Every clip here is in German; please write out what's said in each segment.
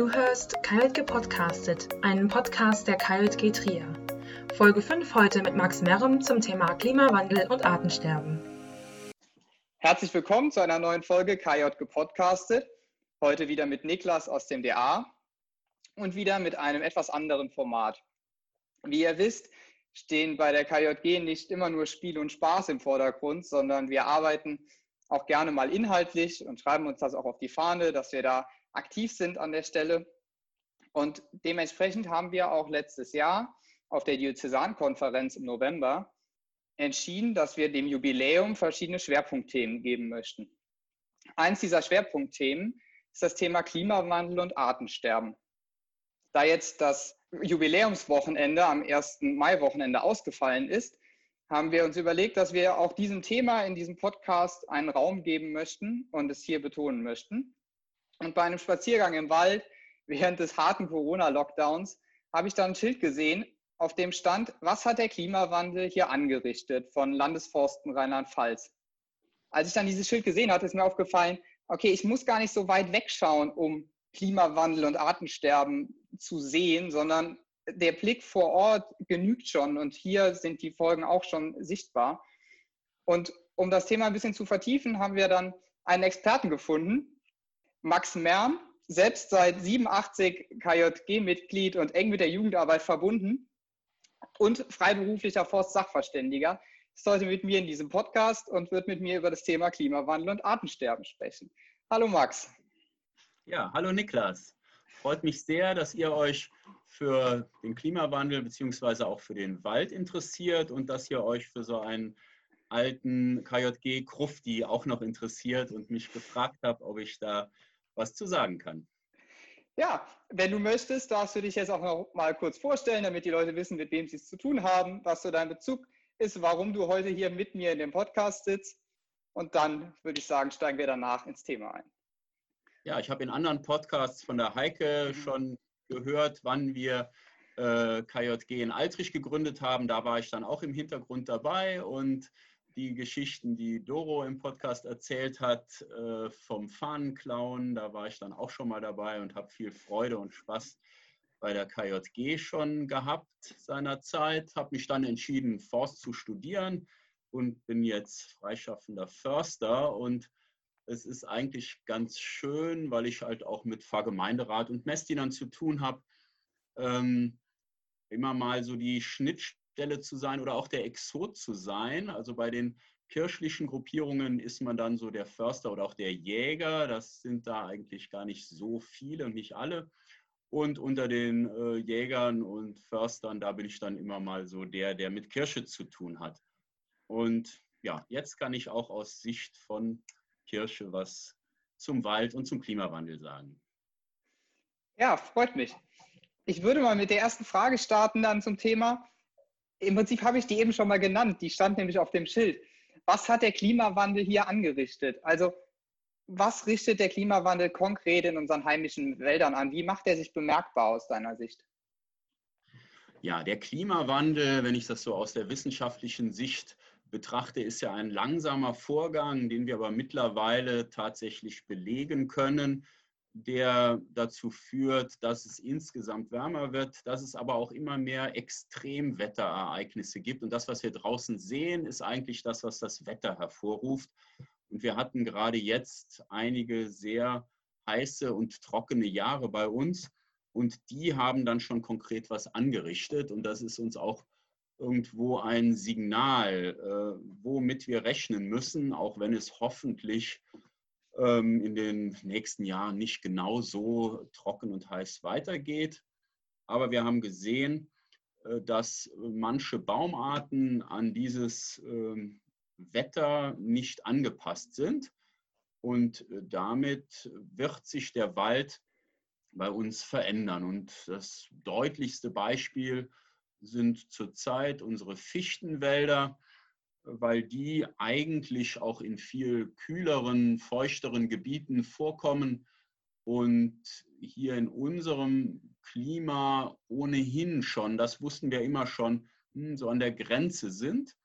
Du hörst KJG Podcastet, einen Podcast der KJG Trier. Folge 5 heute mit Max Merrem zum Thema Klimawandel und Artensterben. Herzlich willkommen zu einer neuen Folge KJG Podcastet. Heute wieder mit Niklas aus dem DA und wieder mit einem etwas anderen Format. Wie ihr wisst, stehen bei der KJG nicht immer nur Spiel und Spaß im Vordergrund, sondern wir arbeiten auch gerne mal inhaltlich und schreiben uns das auch auf die Fahne, dass wir da aktiv sind an der Stelle. Und dementsprechend haben wir auch letztes Jahr auf der Diözesankonferenz im November entschieden, dass wir dem Jubiläum verschiedene Schwerpunktthemen geben möchten. Eins dieser Schwerpunktthemen ist das Thema Klimawandel und Artensterben. Da jetzt das Jubiläumswochenende am 1. Mai-Wochenende ausgefallen ist, haben wir uns überlegt, dass wir auch diesem Thema in diesem Podcast einen Raum geben möchten und es hier betonen möchten. Und bei einem Spaziergang im Wald während des harten Corona-Lockdowns habe ich dann ein Schild gesehen, auf dem stand, was hat der Klimawandel hier angerichtet von Landesforsten Rheinland-Pfalz. Als ich dann dieses Schild gesehen hatte, ist mir aufgefallen, okay, ich muss gar nicht so weit wegschauen, um Klimawandel und Artensterben zu sehen, sondern der Blick vor Ort genügt schon und hier sind die Folgen auch schon sichtbar. Und um das Thema ein bisschen zu vertiefen, haben wir dann einen Experten gefunden, Max Merm, selbst seit 87 KJG-Mitglied und eng mit der Jugendarbeit verbunden und freiberuflicher Forstsachverständiger, ist heute mit mir in diesem Podcast und wird mit mir über das Thema Klimawandel und Artensterben sprechen. Hallo Max. Ja, hallo Niklas. Freut mich sehr, dass ihr euch für den Klimawandel bzw. auch für den Wald interessiert und dass ihr euch für so einen alten KJG Krufti auch noch interessiert und mich gefragt habt, ob ich da was zu sagen kann. Ja, wenn du möchtest, darfst du dich jetzt auch noch mal kurz vorstellen, damit die Leute wissen, mit wem sie es zu tun haben, was so dein Bezug ist, warum du heute hier mit mir in dem Podcast sitzt. Und dann würde ich sagen, steigen wir danach ins Thema ein. Ja, ich habe in anderen Podcasts von der Heike mhm. schon gehört, wann wir äh, KJG in Altrich gegründet haben. Da war ich dann auch im Hintergrund dabei und die Geschichten, die Doro im Podcast erzählt hat, äh, vom Fahnenklauen. Da war ich dann auch schon mal dabei und habe viel Freude und Spaß bei der KJG schon gehabt seinerzeit. Habe mich dann entschieden, Forst zu studieren und bin jetzt freischaffender Förster. Und es ist eigentlich ganz schön, weil ich halt auch mit Pfarrgemeinderat und Messdienern zu tun habe. Ähm, immer mal so die Schnittstelle Stelle zu sein oder auch der Exot zu sein. Also bei den kirchlichen Gruppierungen ist man dann so der Förster oder auch der Jäger. Das sind da eigentlich gar nicht so viele und nicht alle. Und unter den äh, Jägern und Förstern, da bin ich dann immer mal so der, der mit Kirche zu tun hat. Und ja, jetzt kann ich auch aus Sicht von Kirche was zum Wald und zum Klimawandel sagen. Ja, freut mich. Ich würde mal mit der ersten Frage starten dann zum Thema im Prinzip habe ich die eben schon mal genannt. Die stand nämlich auf dem Schild. Was hat der Klimawandel hier angerichtet? Also was richtet der Klimawandel konkret in unseren heimischen Wäldern an? Wie macht er sich bemerkbar aus deiner Sicht? Ja, der Klimawandel, wenn ich das so aus der wissenschaftlichen Sicht betrachte, ist ja ein langsamer Vorgang, den wir aber mittlerweile tatsächlich belegen können der dazu führt, dass es insgesamt wärmer wird, dass es aber auch immer mehr Extremwetterereignisse gibt. Und das, was wir draußen sehen, ist eigentlich das, was das Wetter hervorruft. Und wir hatten gerade jetzt einige sehr heiße und trockene Jahre bei uns. Und die haben dann schon konkret was angerichtet. Und das ist uns auch irgendwo ein Signal, äh, womit wir rechnen müssen, auch wenn es hoffentlich ähm, in den nächsten Jahren nicht genau so trocken und heiß weitergeht. Aber wir haben gesehen, äh, dass manche Baumarten an dieses ähm, Wetter nicht angepasst sind. Und äh, damit wird sich der Wald bei uns verändern. Und das deutlichste Beispiel sind zurzeit unsere Fichtenwälder weil die eigentlich auch in viel kühleren, feuchteren Gebieten vorkommen und hier in unserem Klima ohnehin schon, das wussten wir immer schon, hm, so an der Grenze sind.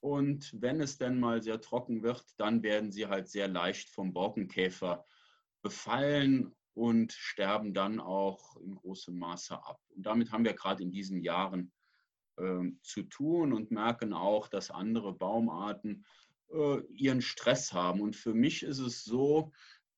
Und wenn es denn mal sehr trocken wird, dann werden sie halt sehr leicht vom Borkenkäfer befallen und sterben dann auch in großem Maße ab. Und damit haben wir gerade in diesen Jahren zu tun und merken auch, dass andere Baumarten äh, ihren Stress haben. Und für mich ist es so,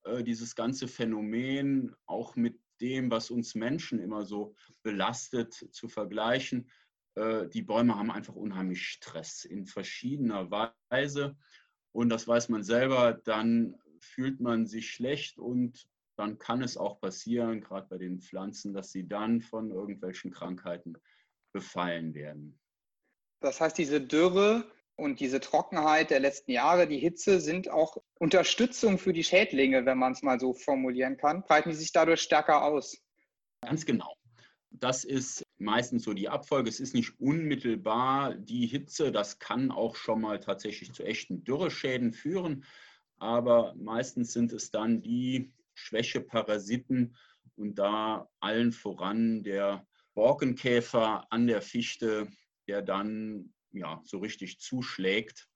äh, dieses ganze Phänomen auch mit dem, was uns Menschen immer so belastet, zu vergleichen. Äh, die Bäume haben einfach unheimlich Stress in verschiedener Weise. Und das weiß man selber, dann fühlt man sich schlecht und dann kann es auch passieren, gerade bei den Pflanzen, dass sie dann von irgendwelchen Krankheiten befallen werden. Das heißt, diese Dürre und diese Trockenheit der letzten Jahre, die Hitze sind auch Unterstützung für die Schädlinge, wenn man es mal so formulieren kann. Breiten die sich dadurch stärker aus? Ganz genau. Das ist meistens so die Abfolge. Es ist nicht unmittelbar die Hitze. Das kann auch schon mal tatsächlich zu echten Dürreschäden führen. Aber meistens sind es dann die Schwächeparasiten und da allen voran der Borkenkäfer an der Fichte, der dann ja so richtig zuschlägt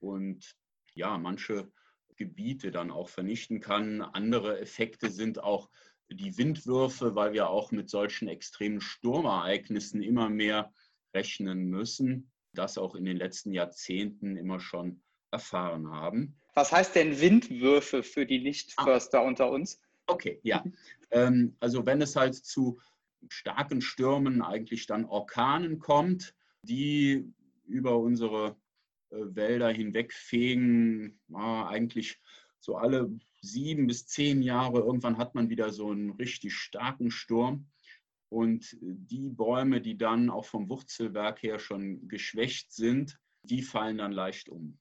und ja manche Gebiete dann auch vernichten kann. Andere Effekte sind auch die Windwürfe, weil wir auch mit solchen extremen Sturmereignissen immer mehr rechnen müssen, das auch in den letzten Jahrzehnten immer schon erfahren haben. Was heißt denn Windwürfe für die Nichtförster ah. unter uns? Okay, ja. Ähm, also wenn es halt zu starken Stürmen, eigentlich dann Orkanen kommt, die über unsere äh, Wälder hinwegfegen, ja, eigentlich so alle sieben bis zehn Jahre. Irgendwann hat man wieder so einen richtig starken Sturm. Und die Bäume, die dann auch vom Wurzelwerk her schon geschwächt sind, die fallen dann leicht um.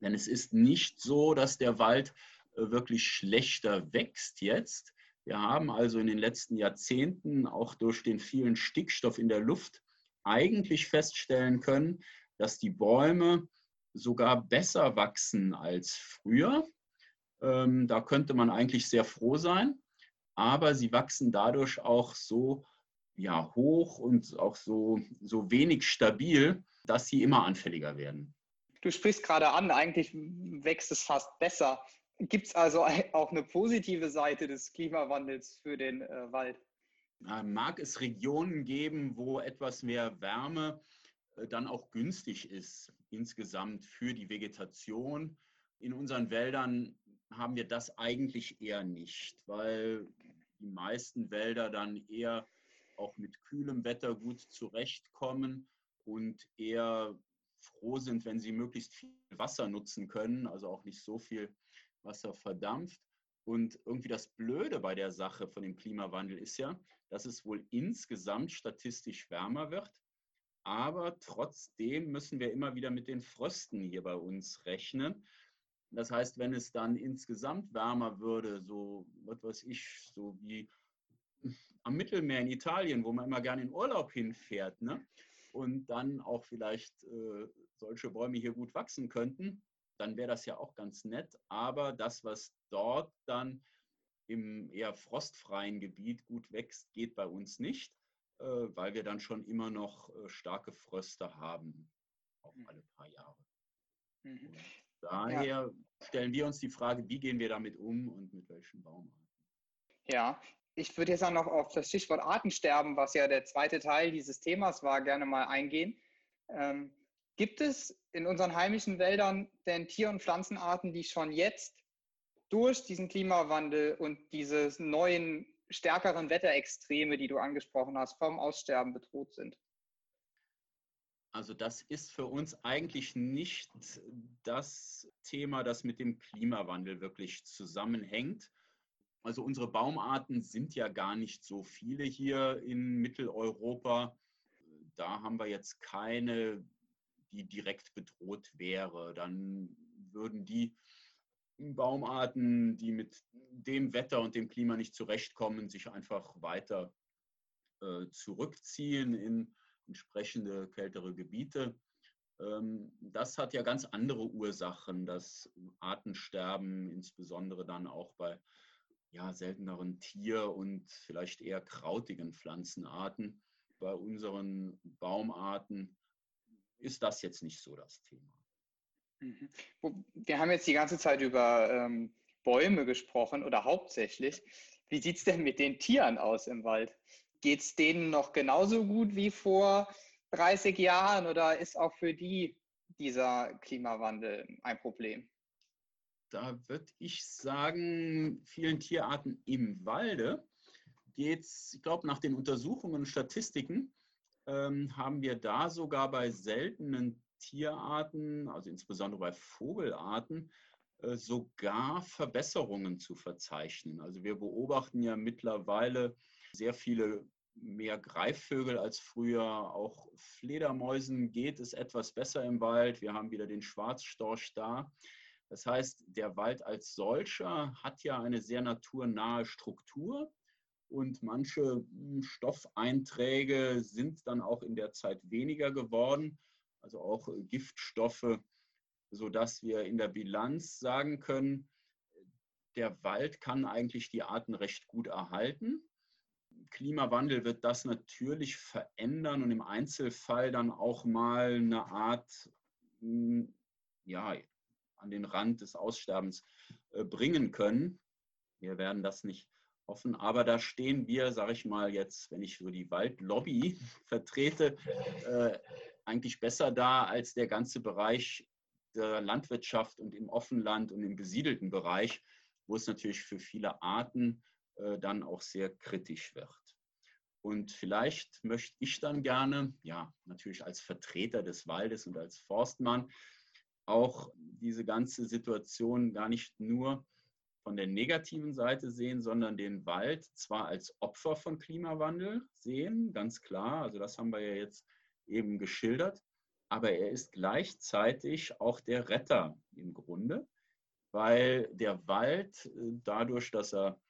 Denn es ist nicht so, dass der Wald äh, wirklich schlechter wächst jetzt. Wir haben also in den letzten Jahrzehnten auch durch den vielen Stickstoff in der Luft eigentlich feststellen können, dass die Bäume sogar besser wachsen als früher. Ähm, da könnte man eigentlich sehr froh sein, aber sie wachsen dadurch auch so ja, hoch und auch so, so wenig stabil, dass sie immer anfälliger werden. Du sprichst gerade an, eigentlich wächst es fast besser. Gibt es also auch eine positive Seite des Klimawandels für den äh, Wald? Mag es Regionen geben, wo etwas mehr Wärme äh, dann auch günstig ist insgesamt für die Vegetation. In unseren Wäldern haben wir das eigentlich eher nicht, weil die meisten Wälder dann eher auch mit kühlem Wetter gut zurechtkommen und eher froh sind, wenn sie möglichst viel Wasser nutzen können, also auch nicht so viel Wasser verdampft. Und irgendwie das Blöde bei der Sache von dem Klimawandel ist ja, dass es wohl insgesamt statistisch wärmer wird. Aber trotzdem müssen wir immer wieder mit den Frösten hier bei uns rechnen. Das heißt, wenn es dann insgesamt wärmer würde, so was weiß ich, so wie am Mittelmeer in Italien, wo man immer gerne in Urlaub hinfährt, ne? und dann auch vielleicht äh, solche Bäume hier gut wachsen könnten, dann wäre das ja auch ganz nett. Aber das, was dort dann im eher frostfreien Gebiet gut wächst, geht bei uns nicht, äh, weil wir dann schon immer noch äh, starke Fröste haben, auch hm. alle paar Jahre. Mhm. Daher ja. stellen wir uns die Frage, wie gehen wir damit um und mit welchen Baumarten. Ja, ich würde jetzt auch noch auf das Stichwort Artensterben, was ja der zweite Teil dieses Themas war, gerne mal eingehen. Ähm, Gibt es in unseren heimischen Wäldern denn Tier- und Pflanzenarten, die schon jetzt durch diesen Klimawandel und diese neuen, stärkeren Wetterextreme, die du angesprochen hast, vom Aussterben bedroht sind? Also das ist für uns eigentlich nicht das Thema, das mit dem Klimawandel wirklich zusammenhängt. Also unsere Baumarten sind ja gar nicht so viele hier in Mitteleuropa. Da haben wir jetzt keine die direkt bedroht wäre. Dann würden die Baumarten, die mit dem Wetter und dem Klima nicht zurechtkommen, sich einfach weiter äh, zurückziehen in entsprechende kältere Gebiete. Ähm, das hat ja ganz andere Ursachen, das Artensterben, insbesondere dann auch bei ja, selteneren Tier- und vielleicht eher krautigen Pflanzenarten. Bei unseren Baumarten ist das jetzt nicht so das Thema. Mhm. Wir haben jetzt die ganze Zeit über ähm, Bäume gesprochen oder hauptsächlich. Wie sieht es denn mit den Tieren aus im Wald? Geht es denen noch genauso gut wie vor 30 Jahren oder ist auch für die dieser Klimawandel ein Problem? Da würde ich sagen, vielen Tierarten im Walde geht es, ich glaube, nach den Untersuchungen und Statistiken ähm, haben wir da sogar bei seltenen Tierarten, also insbesondere bei Vogelarten, äh, sogar Verbesserungen zu verzeichnen. Also wir beobachten ja mittlerweile sehr viele mehr Greifvögel als früher. Auch Fledermäusen geht es etwas besser im Wald. Wir haben wieder den Schwarzstorch da. Das heißt, der Wald als solcher hat ja eine sehr naturnahe Struktur und manche hm, Stoffeinträge sind dann auch in der Zeit weniger geworden, also auch äh, Giftstoffe, sodass wir in der Bilanz sagen können, der Wald kann eigentlich die Arten recht gut erhalten. Klimawandel wird das natürlich verändern und im Einzelfall dann auch mal eine Art, hm, ja, an den Rand des Aussterbens äh, bringen können. Wir werden das nicht hoffen, aber da stehen wir, sage ich mal jetzt, wenn ich so die Waldlobby vertrete, äh, eigentlich besser da als der ganze Bereich der Landwirtschaft und im Offenland und im besiedelten Bereich, wo es natürlich für viele Arten äh, dann auch sehr kritisch wird. Und vielleicht möchte ich dann gerne, ja, natürlich als Vertreter des Waldes und als Forstmann, auch diese ganze Situation gar nicht nur von der negativen Seite sehen, sondern den Wald zwar als Opfer von Klimawandel sehen, ganz klar, also das haben wir ja jetzt eben geschildert, aber er ist gleichzeitig auch der Retter im Grunde, weil der Wald äh, dadurch, dass er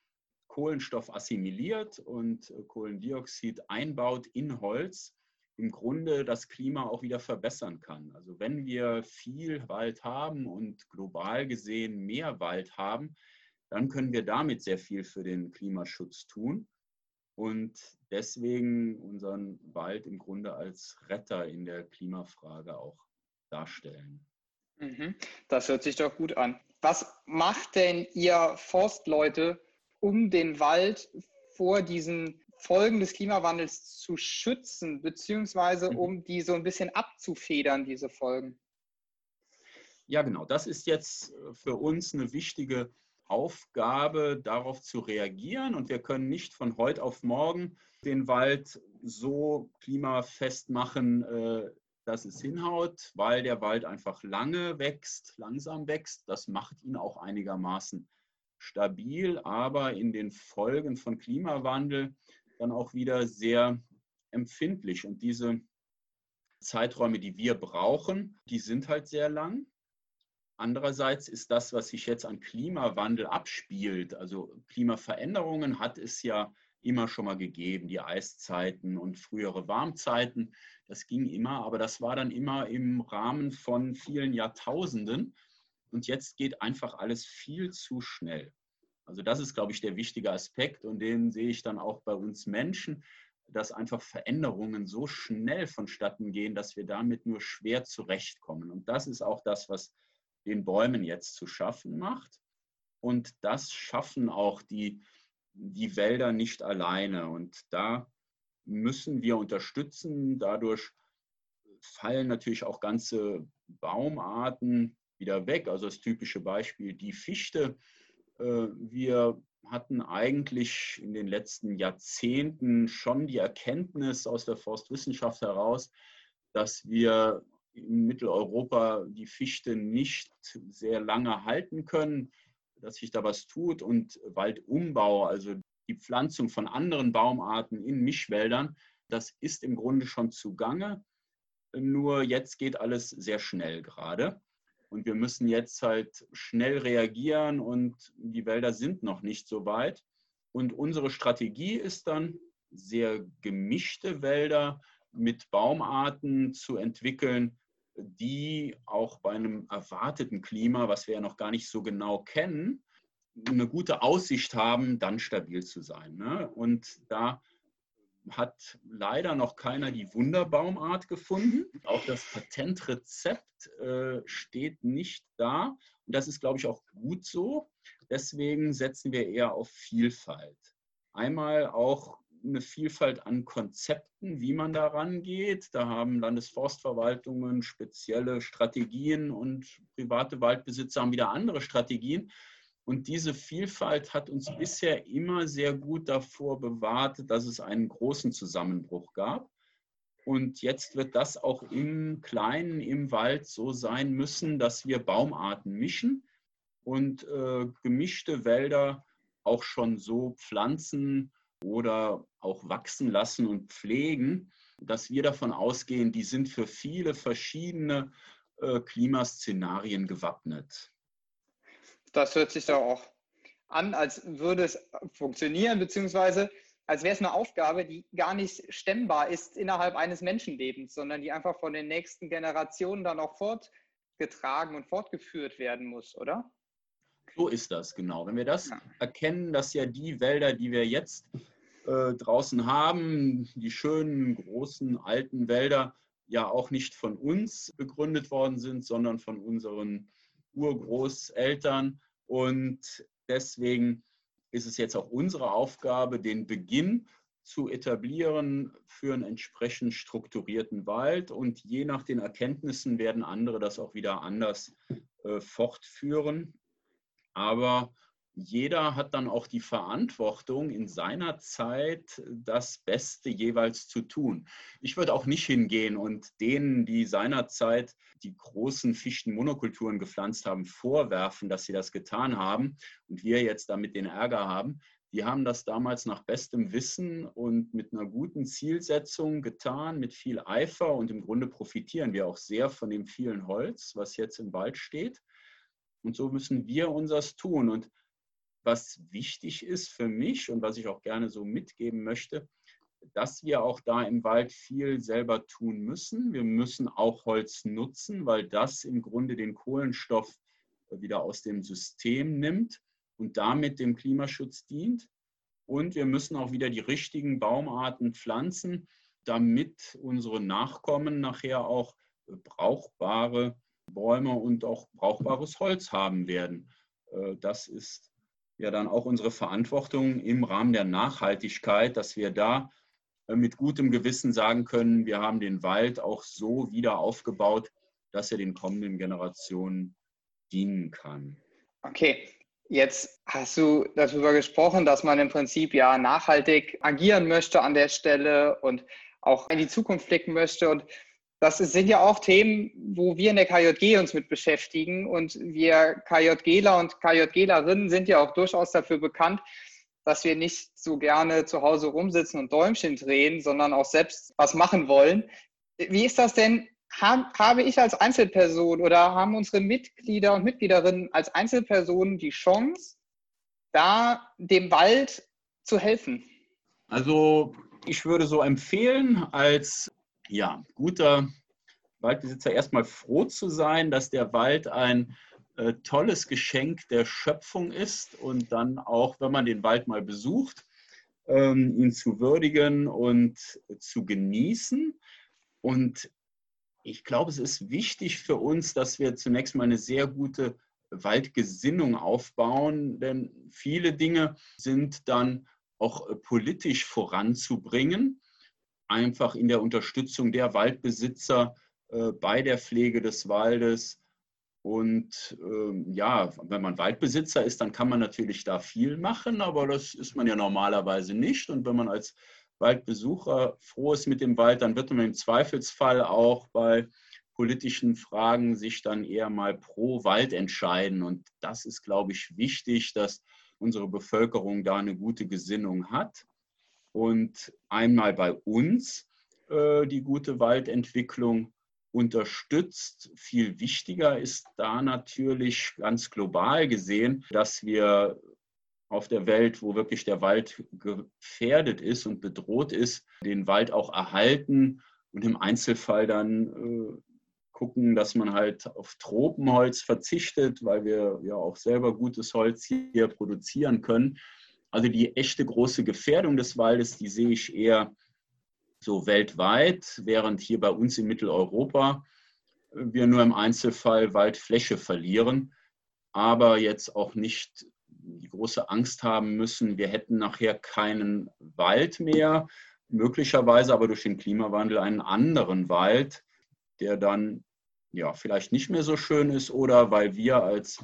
Kohlenstoff assimiliert und äh, Kohlendioxid einbaut in Holz, im Grunde das Klima auch wieder verbessern kann. Also wenn wir viel Wald haben und global gesehen mehr Wald haben, dann können wir damit sehr viel für den Klimaschutz tun und deswegen unseren Wald im Grunde als Retter in der Klimafrage auch darstellen. Mhm. Das hört sich doch gut an. Was macht denn ihr Forstleute, um den Wald vor diesen Folgen des Klimawandels zu schützen, beziehungsweise mhm. um die so ein bisschen abzufedern, diese Folgen? Ja, genau. Das ist jetzt für uns eine wichtige Aufgabe, darauf zu reagieren. Und wir können nicht von heute auf morgen den Wald so klimafest machen, äh, dass es hinhaut, weil der Wald einfach lange wächst, langsam wächst. Das macht ihn auch einigermaßen stabil, aber in den Folgen von Klimawandel dann auch wieder sehr empfindlich. Und diese Zeiträume, die wir brauchen, die sind halt sehr lang. Andererseits ist das, was sich jetzt an Klimawandel abspielt, also Klimaveränderungen hat es ja immer schon mal gegeben, die Eiszeiten und frühere Warmzeiten, das ging immer, aber das war dann immer im Rahmen von vielen Jahrtausenden. Und jetzt geht einfach alles viel zu schnell. Also das ist, glaube ich, der wichtige Aspekt und den sehe ich dann auch bei uns Menschen, dass einfach Veränderungen so schnell vonstatten gehen, dass wir damit nur schwer zurechtkommen. Und das ist auch das, was den Bäumen jetzt zu schaffen macht. Und das schaffen auch die, die Wälder nicht alleine. Und da müssen wir unterstützen. Dadurch fallen natürlich auch ganze Baumarten wieder weg. Also das typische Beispiel die Fichte. Äh, wir hatten eigentlich in den letzten Jahrzehnten schon die Erkenntnis aus der Forstwissenschaft heraus, dass wir in Mitteleuropa die Fichte nicht sehr lange halten können, dass sich da was tut und Waldumbau, also die Pflanzung von anderen Baumarten in Mischwäldern, das ist im Grunde schon zugange. Nur jetzt geht alles sehr schnell gerade. Und wir müssen jetzt halt schnell reagieren und die Wälder sind noch nicht so weit. Und unsere Strategie ist dann, sehr gemischte Wälder mit Baumarten zu entwickeln, die auch bei einem erwarteten Klima, was wir ja noch gar nicht so genau kennen, eine gute Aussicht haben, dann stabil zu sein. Ne? Und da hat leider noch keiner die Wunderbaumart gefunden. Auch das Patentrezept äh, steht nicht da. Und das ist, glaube ich, auch gut so, deswegen setzen wir eher auf Vielfalt. Einmal auch eine Vielfalt an Konzepten, wie man da rangeht. Da haben Landesforstverwaltungen spezielle Strategien und private Waldbesitzer haben wieder andere Strategien. Und diese Vielfalt hat uns bisher immer sehr gut davor bewahrt, dass es einen großen Zusammenbruch gab. Und jetzt wird das auch im Kleinen, im Wald so sein müssen, dass wir Baumarten mischen und äh, gemischte Wälder auch schon so pflanzen oder auch wachsen lassen und pflegen, dass wir davon ausgehen, die sind für viele verschiedene äh, Klimaszenarien gewappnet. Das hört sich doch auch an, als würde es funktionieren, beziehungsweise als wäre es eine Aufgabe, die gar nicht stemmbar ist innerhalb eines Menschenlebens, sondern die einfach von den nächsten Generationen dann auch fortgetragen und fortgeführt werden muss, oder? So ist das, genau. Wenn wir das ja. erkennen, dass ja die Wälder, die wir jetzt äh, draußen haben, die schönen, großen, alten Wälder, ja auch nicht von uns begründet worden sind, sondern von unseren Urgroßeltern. Und deswegen ist es jetzt auch unsere Aufgabe, den Beginn zu etablieren für einen entsprechend strukturierten Wald. Und je nach den Erkenntnissen werden andere das auch wieder anders äh, fortführen. Aber jeder hat dann auch die Verantwortung, in seiner Zeit das Beste jeweils zu tun. Ich würde auch nicht hingehen und denen, die seinerzeit die großen Fichtenmonokulturen gepflanzt haben, vorwerfen, dass sie das getan haben und wir jetzt damit den Ärger haben. Die haben das damals nach bestem Wissen und mit einer guten Zielsetzung getan, mit viel Eifer und im Grunde profitieren wir auch sehr von dem vielen Holz, was jetzt im Wald steht. Und so müssen wir unseres tun. Und was wichtig ist für mich und was ich auch gerne so mitgeben möchte, dass wir auch da im Wald viel selber tun müssen. Wir müssen auch Holz nutzen, weil das im Grunde den Kohlenstoff wieder aus dem System nimmt und damit dem Klimaschutz dient. Und wir müssen auch wieder die richtigen Baumarten pflanzen, damit unsere Nachkommen nachher auch brauchbare Bäume und auch brauchbares Holz haben werden. Äh, das ist ja dann auch unsere Verantwortung im Rahmen der Nachhaltigkeit, dass wir da äh, mit gutem Gewissen sagen können, wir haben den Wald auch so wieder aufgebaut, dass er den kommenden Generationen dienen kann. Okay, jetzt hast du darüber gesprochen, dass man im Prinzip ja nachhaltig agieren möchte an der Stelle und auch in die Zukunft blicken möchte. Und das sind ja auch Themen, wo wir in der KJG uns mit beschäftigen. Und wir KJGler und KJGlerinnen sind ja auch durchaus dafür bekannt, dass wir nicht so gerne zu Hause rumsitzen und Däumchen drehen, sondern auch selbst was machen wollen. Wie ist das denn? Habe ich als Einzelperson oder haben unsere Mitglieder und Mitgliederinnen als Einzelpersonen die Chance, da dem Wald zu helfen? Also ich würde so empfehlen, als ja, guter Waldbesitzer erstmal froh zu sein, dass der Wald ein äh, tolles Geschenk der Schöpfung ist und dann auch, wenn man den Wald mal besucht, ähm, ihn zu würdigen und zu genießen. Und ich glaube, es ist wichtig für uns, dass wir zunächst mal eine sehr gute Waldgesinnung aufbauen, denn viele Dinge sind dann auch äh, politisch voranzubringen einfach in der Unterstützung der Waldbesitzer äh, bei der Pflege des Waldes. Und ähm, ja, wenn man Waldbesitzer ist, dann kann man natürlich da viel machen, aber das ist man ja normalerweise nicht. Und wenn man als Waldbesucher froh ist mit dem Wald, dann wird man im Zweifelsfall auch bei politischen Fragen sich dann eher mal pro Wald entscheiden. Und das ist, glaube ich, wichtig, dass unsere Bevölkerung da eine gute Gesinnung hat und einmal bei uns äh, die gute Waldentwicklung unterstützt. Viel wichtiger ist da natürlich ganz global gesehen, dass wir auf der Welt, wo wirklich der Wald gefährdet ist und bedroht ist, den Wald auch erhalten und im Einzelfall dann äh, gucken, dass man halt auf Tropenholz verzichtet, weil wir ja auch selber gutes Holz hier produzieren können. Also die echte große Gefährdung des Waldes, die sehe ich eher so weltweit, während hier bei uns in Mitteleuropa wir nur im Einzelfall Waldfläche verlieren, aber jetzt auch nicht die große Angst haben müssen, wir hätten nachher keinen Wald mehr, möglicherweise aber durch den Klimawandel einen anderen Wald, der dann ja vielleicht nicht mehr so schön ist oder weil wir als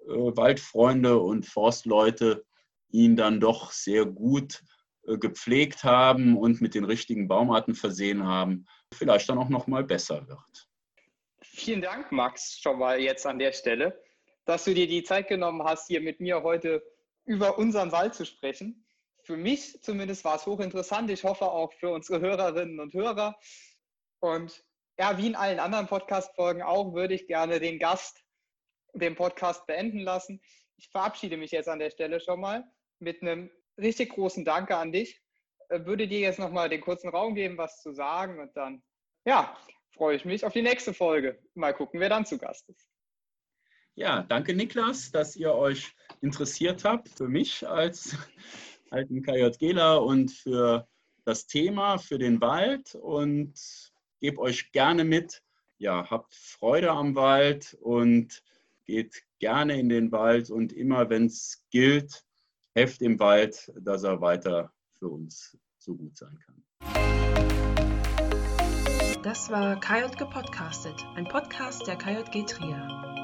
äh, Waldfreunde und Forstleute ihn dann doch sehr gut äh, gepflegt haben und mit den richtigen Baumarten versehen haben, vielleicht dann auch noch mal besser wird. Vielen Dank, Max, schon mal jetzt an der Stelle, dass du dir die Zeit genommen hast, hier mit mir heute über unseren Wald zu sprechen. Für mich zumindest war es hochinteressant. Ich hoffe auch für unsere Hörerinnen und Hörer. Und ja, wie in allen anderen Podcast-Folgen auch, würde ich gerne den Gast den Podcast beenden lassen. Ich verabschiede mich jetzt an der Stelle schon mal mit einem richtig großen Danke an dich. Äh, würde dir jetzt nochmal den kurzen Raum geben, was zu sagen und dann, ja, freue ich mich auf die nächste Folge. Mal gucken, wer dann zu Gast ist. Ja, danke Niklas, dass ihr euch interessiert habt für mich als alten KJGler und für das Thema, für den Wald und gebe euch gerne mit. Ja, habt Freude am Wald und geht gerne in den Wald und immer, wenn es gilt, helft dem Wald, dass er weiter für uns so gut sein kann. Das war KJG Podcastet, ein Podcast der KJG Trier.